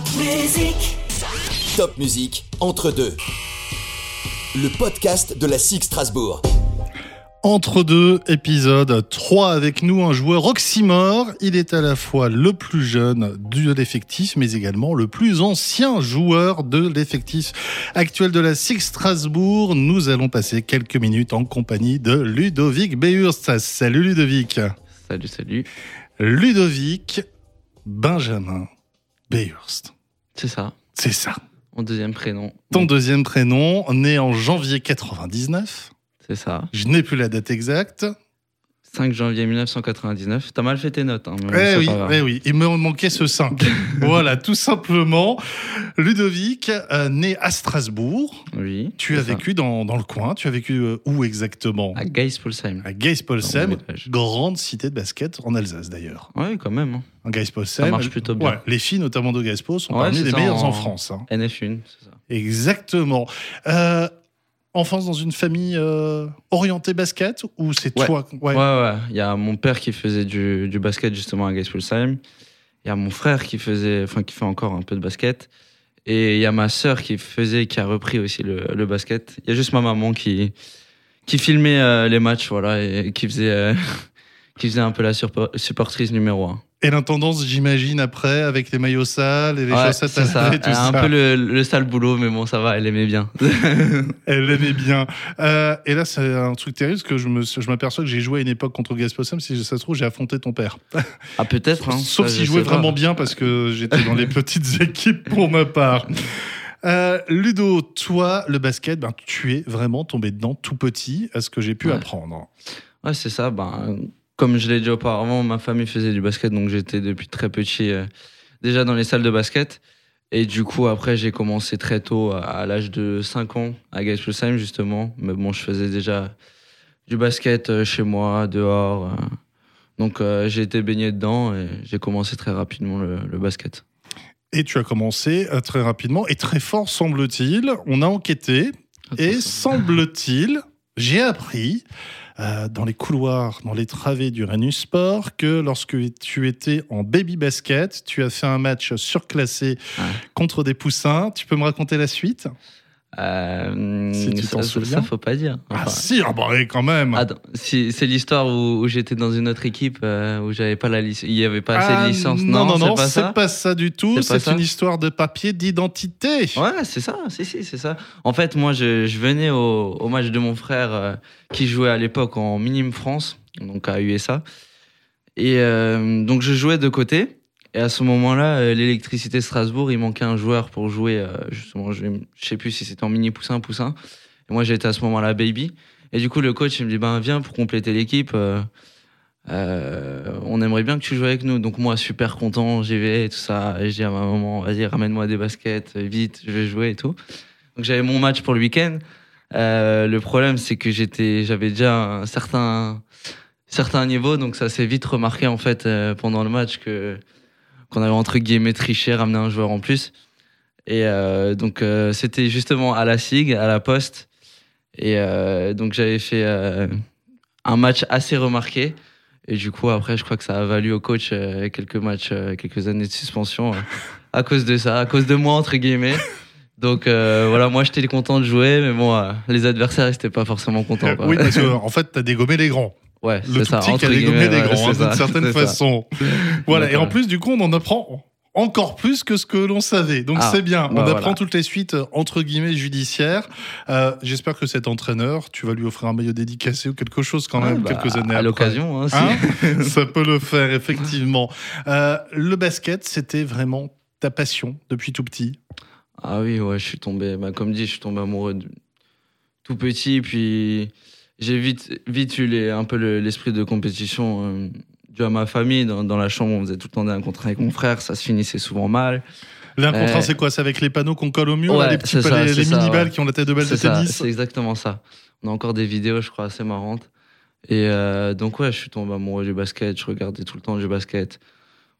Top musique. Top musique entre deux. Le podcast de la SIG Strasbourg. Entre deux épisodes, trois avec nous, un joueur oxymore. Il est à la fois le plus jeune de l'effectif, mais également le plus ancien joueur de l'effectif actuel de la SIG Strasbourg. Nous allons passer quelques minutes en compagnie de Ludovic Behurst. Salut Ludovic. Salut, salut. Ludovic Benjamin Behurst. C'est ça, C'est ça. mon deuxième prénom. Ton deuxième prénom, né en janvier 99. C'est ça. Je n'ai plus la date exacte. 5 janvier 1999. T'as mal fait tes notes. Hein, mais Eh oui, eh oui, il me manquait ce 5. voilà, tout simplement. Ludovic, euh, né à Strasbourg. Oui. Tu as ça. vécu dans, dans le coin. Tu as vécu euh, où exactement? À Geispolsheim. À Geispolsheim, grande cité de basket en Alsace d'ailleurs. Oui, quand même. hein. En Geispolsheim, Ça marche plutôt bien. ouais, les filles, notamment de Geispol, sont Ouais, parmi les meilleures en, en- France. hein. NF1, c'est ça. Exactement. Euh, enfance dans une famille euh, orientée basket ou c'est Ouais. toi Ouais, ouais. Il y a mon père qui faisait du, du basket justement à Geispolsheim. Il y a mon frère qui faisait, enfin qui fait encore un peu de basket. Et il y a ma sœur qui faisait, qui a repris aussi le, le basket. Il y a juste ma maman qui, qui filmait euh, les matchs, voilà, et qui faisait, euh, qui faisait un peu la supportrice numéro un. Et l'intendance, j'imagine, après, avec les maillots sales et les Ouais, chaussettes à ça. laver, tout un ça. peu le, le sale boulot, mais bon, ça va, elle aimait bien. Elle l'aimait bien. Euh, et là, c'est un truc terrible, parce que je m'aperçois que j'ai joué à une époque contre Gaspossam. Si ça se trouve, j'ai affronté ton père. Ah, peut-être. hein, Sauf s'il je jouait sais pas. vraiment bien, parce que j'étais dans les petites équipes pour ma part. Euh, Ludo, toi, le basket, ben, tu es vraiment tombé dedans tout petit, à ce que j'ai pu Ouais. apprendre? Ouais, c'est ça. Ben, comme je l'ai dit auparavant, ma famille faisait du basket, donc j'étais depuis très petit euh, déjà dans les salles de basket. Et du coup, après, j'ai commencé très tôt, à, à l'âge de 5 ans, à Geispolsheim, justement. Mais bon, je faisais déjà du basket euh, chez moi, dehors. euh. Donc, euh, j'ai été baigné dedans et j'ai commencé très rapidement le, le basket. Et tu as commencé très rapidement et très fort, semble-t-il. On a enquêté et semble-t-il, j'ai appris euh, dans les couloirs, dans les travées du Renus Sport, que lorsque tu étais en baby basket, tu as fait un match surclassé Ouais. contre des poussins. Tu peux me raconter la suite? Euh, Si tu t'en ça- souviens. ça, faut pas dire. Ah si, ah bah quand même. Si- c'est l'histoire où, où j'étais dans une autre équipe euh, où j'avais pas la il y avait pas assez Ah, de licence. Non, non, non, c'est pas c'est ça. pas ça du tout. C'est une histoire de papier d'identité. Ouais, c'est ça, si, si, c'est ça. En fait, moi, je, je venais au, au match de mon frère euh, qui jouait à l'époque en Minime France, donc à USA. Et euh, donc, je jouais de côté. Et à ce moment-là, euh, l'électricité Strasbourg, il manquait un joueur pour jouer, euh, justement, je, je sais plus si c'était en mini poussin, poussin. Et moi, j'étais à ce moment-là baby. Et du coup, le coach, il me dit, ben, viens pour compléter l'équipe. euh, on aimerait bien que tu joues avec nous. Donc moi, super content, j'y vais et tout ça. Et je dis à ma maman, vas-y, ramène-moi des baskets, vite, je vais jouer et tout. Donc j'avais mon match pour le week-end. Le problème, c'est que j'étais, j'avais déjà un certain, certain niveau, donc ça s'est vite remarqué en fait pendant le match que qu'on avait entre guillemets triché, ramené un joueur en plus. Et euh, donc euh, c'était justement à la SIG, à la Poste. Et euh, donc j'avais fait un match assez remarqué. Et du coup, après, je crois que ça a valu au coach quelques matchs, quelques années de suspension à cause de ça, à cause de moi, entre guillemets. Donc voilà, moi j'étais content de jouer, mais bon, les adversaires ils étaient pas forcément contents. Oui, parce que en fait, t'as dégommé les grands. Ouais, Le c'est tout ça. petit qui a entre dégommé guillemets, les ouais, grands, c'est d'une certaine ça. façon. Voilà, et en plus, du coup, on en apprend encore plus que ce que l'on savait. Donc Ah, c'est bien, on bah apprend voilà. toutes les suites euh, entre guillemets judiciaires. Euh, J'espère que cet entraîneur, tu vas lui offrir un maillot dédicacé ou quelque chose quand Ouais, même, bah, quelques années À l'occasion, hein, si. Hein Ça peut le faire, effectivement. Euh, le basket, c'était vraiment ta passion depuis tout petit? Ah oui, ouais, je suis tombé, bah, comme dit, je suis tombé amoureux de- tout petit, puis j'ai vite, vite eu les- un peu le- l'esprit de compétition euh, dû à ma famille. Dans, dans la chambre, on faisait tout le temps des un contre un avec mon frère, ça se finissait souvent mal. L'un contre un, Euh, c'est quoi? C'est avec les panneaux qu'on colle au mur, là, Ouais, les petits ça, les, mini-balles ouais. qui ont la tête de balle de ça, tennis c'est exactement ça. On a encore des vidéos, je crois, assez marrantes. Et euh, donc, ouais, je suis tombé amoureux du basket, je regardais tout le temps du basket.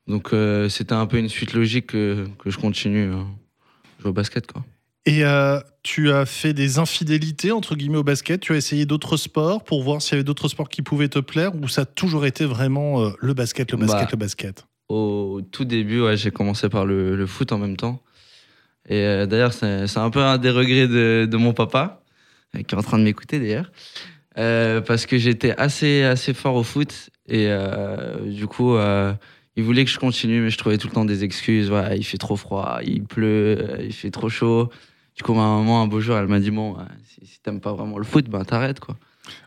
Donc, euh, c'était un peu une suite logique que, que je continue à jouer au basket, quoi. Et euh, tu as fait des infidélités, entre guillemets, au basket. Tu as essayé d'autres sports pour voir s'il y avait d'autres sports qui pouvaient te plaire ou ça a toujours été vraiment euh, le basket, le basket, Bah, le basket? Au tout début, ouais, j'ai commencé par le, le, foot en même temps. Et euh, d'ailleurs, c'est un peu un des regrets de, de, mon papa, qui est en train de m'écouter d'ailleurs, parce que j'étais assez, assez fort au foot. Et du coup, il voulait que je continue, mais je trouvais tout le temps des excuses. Il fait trop froid, il pleut, il fait trop chaud. Du coup, ma maman, un beau jour, elle m'a dit Bon, si, si t'aimes pas vraiment le foot, ben t'arrêtes quoi.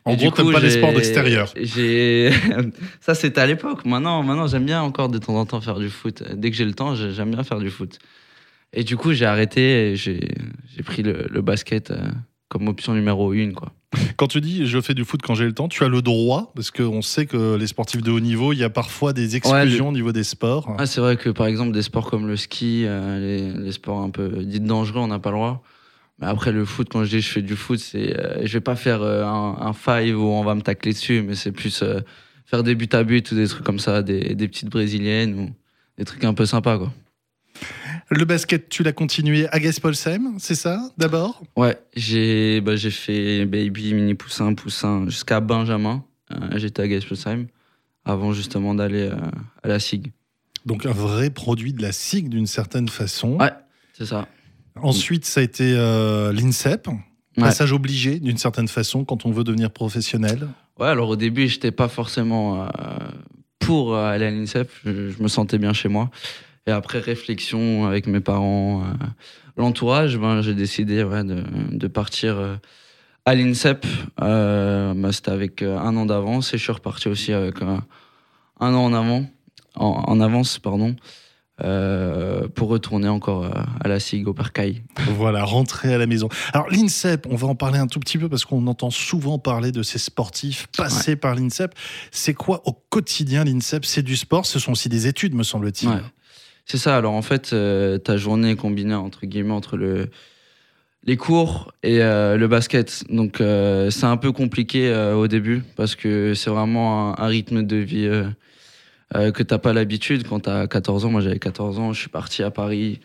En gros, t'aimes pas les sports d'extérieur. ça, c'était à l'époque. Maintenant, maintenant j'aime bien encore de temps en temps faire du foot. Dès que j'ai le temps, j'aime bien faire du foot. Et du coup, j'ai arrêté et j'ai pris le, le basket euh, comme option numéro une. Quoi. Quand tu dis je fais du foot quand j'ai le temps, tu as le droit Parce qu'on sait que les sportifs de haut niveau, il y a parfois des exclusions ouais, au niveau des sports. Ah, c'est vrai que par exemple, des sports comme le ski, euh, les, les, sports un peu dits dangereux, on n'a pas le droit. Mais après, le foot, quand je dis je fais du foot, c'est euh, je vais pas faire euh, un, un, five où on va me tacler dessus, mais c'est plus euh, faire des buts à but ou des trucs comme ça, des, des petites brésiliennes ou des trucs un peu sympas, quoi. Le basket, tu l'as continué à Gaspolsheim, c'est ça, d'abord? Ouais, j'ai bah, fait baby, mini poussin, poussin, jusqu'à Benjamin. Euh, J'étais à Gaspolsheim avant justement d'aller euh, à la SIG. Donc un vrai produit de la SIG d'une certaine façon. Ouais, c'est ça. Ensuite, ça a été euh, l'INSEP. Passage ouais. obligé d'une certaine façon quand on veut devenir professionnel. Ouais, alors au début, j'étais pas forcément pour aller à l'INSEP. Je, je me sentais bien chez moi. Et après réflexion avec mes parents, euh, l'entourage, ben, j'ai décidé ouais, de, de, partir euh, à l'INSEP. Euh, bah, C'était avec un an d'avance et je suis reparti aussi avec un an en avant, en, en avance, pardon. Euh, pour retourner encore à la SIG au Percaille. Voilà, rentrer à la maison. Alors l'INSEP, on va en parler un tout petit peu parce qu'on entend souvent parler de ces sportifs passés ouais. par l'INSEP. C'est quoi au quotidien l'INSEP? C'est du sport, ce sont aussi des études, me semble-t-il. Ouais. C'est ça. Alors en fait, euh, ta journée est combinée entre guillemets entre le les cours et euh, le basket. Donc euh, c'est un peu compliqué au début parce que c'est vraiment un, un, rythme de vie que t'as pas l'habitude quand t'as 14 ans. Moi j'avais 14 ans, je suis parti à Paris.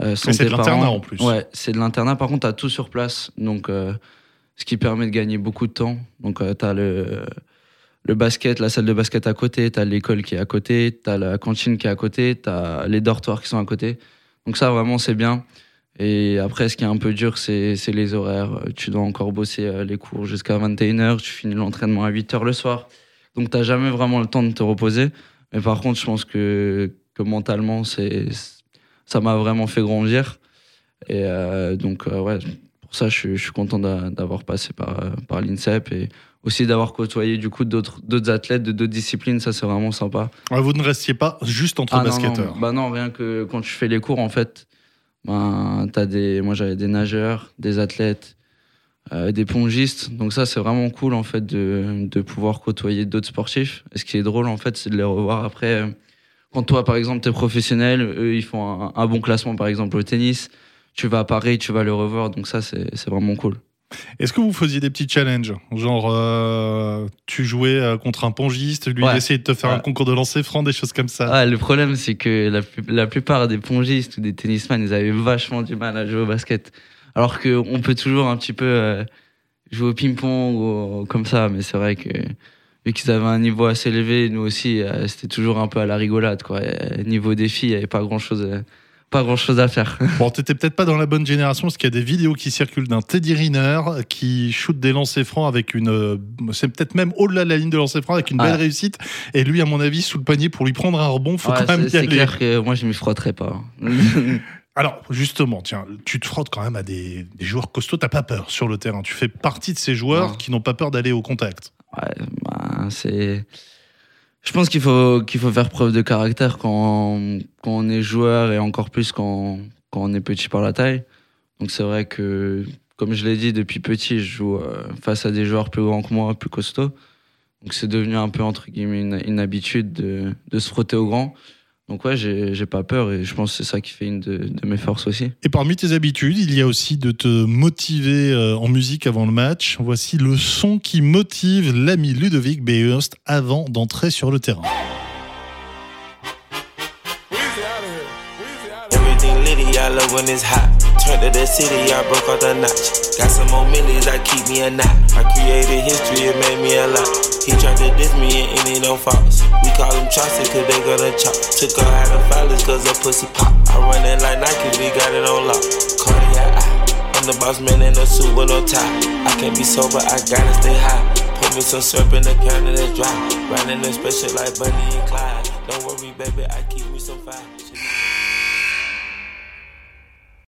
sans c'est de l'internat en plus. Ouais, c'est de l'internat. Par contre, t'as tout sur place, donc ce qui permet de gagner beaucoup de temps. Donc t'as le le basket, la salle de basket à côté, t'as l'école qui est à côté, t'as la cantine qui est à côté, t'as les dortoirs qui sont à côté. Donc ça, vraiment, c'est bien. Et après, ce qui est un peu dur, c'est les horaires. Tu dois encore bosser les cours jusqu'à 21h, tu finis l'entraînement à 8h le soir. Donc t'as jamais vraiment le temps de te reposer. Mais par contre, je pense que, que mentalement, ça m'a vraiment fait grandir. Et euh, donc, euh, ouais, pour ça, je suis, je suis content d'avoir passé par, par l'INSEP et aussi d'avoir côtoyé du coup d'autres athlètes de d'autres disciplines. Ça c'est vraiment sympa. Vous ne restiez pas juste entre ah, basketteurs non, non. bah non rien que quand tu fais les cours en fait ben t'as des moi j'avais des nageurs des athlètes euh, des pongistes donc ça c'est vraiment cool en fait de, de pouvoir côtoyer d'autres sportifs. Et ce qui est drôle en fait c'est de les revoir après. Quand toi par exemple t'es professionnel eux ils font un, un bon classement par exemple au tennis tu vas à Paris tu vas le revoir donc ça c'est vraiment cool est-ce que vous faisiez des petits challenges? Genre, euh, tu jouais euh, contre un pongiste, lui ouais. il essayait de te faire ouais. un concours de lancer franc, des choses comme ça ah, Le problème, c'est que la, la, plupart des pongistes ou des tennisman, ils avaient vachement du mal à jouer au basket. Alors qu'on peut toujours un petit peu euh, jouer au ping-pong ou comme ça, mais c'est vrai que vu qu'ils avaient un niveau assez élevé, nous aussi, euh, c'était toujours un peu à la rigolade. Quoi. Et, niveau défi, il n'y avait pas grand-chose pas grand chose à faire. Bon, t'étais peut-être pas dans la bonne génération parce qu'il y a des vidéos qui circulent d'un Teddy Riner qui shoot des lancers francs avec une. C'est peut-être même au-delà de la ligne de lancer francs avec une belle réussite. Et lui, à mon avis, sous le panier pour lui prendre un rebond, faut ouais, quand même y C'est aller. clair que moi, je m'y frotterais pas. Alors, justement, tiens, tu te frottes quand même à des, des joueurs costauds, t'as pas peur sur le terrain. Tu fais partie de ces joueurs qui n'ont pas peur d'aller au contact. Ouais, bah, c'est. Je pense qu'il faut, faut faire preuve de caractère quand, on est joueur et encore plus quand, quand on est petit par la taille. Donc c'est vrai que, comme je l'ai dit, depuis petit, je joue euh, face à des joueurs plus grands que moi, plus costauds. Donc c'est devenu un peu, entre guillemets, une, une habitude de, de se frotter aux grands. Donc ouais, j'ai pas peur et je pense que c'est ça qui fait une de, de mes forces aussi. Et parmi tes habitudes, il y a aussi de te motiver euh, en musique avant le match. Voici le son qui motive l'ami Ludovic Behurst avant d'entrer sur le terrain. Everything litty, I love when it's hot. Turned to the city, I broke off the notch. Got some more millions, I keep me a knot. I created history, it made me a lot. He tried to diss me and any no faults. We call him Chaucer, cause they gonna chop. Took her out of violence, cause her pussy pop. I run it like Nike, we got it on lock. Cardiac, I'm the boss man in a suit with no tie. I can't be sober, I gotta stay high. Put me some syrup in the counter that's dry. Riding the special like Bunny and Clyde. Don't worry, baby, I keep me some fire.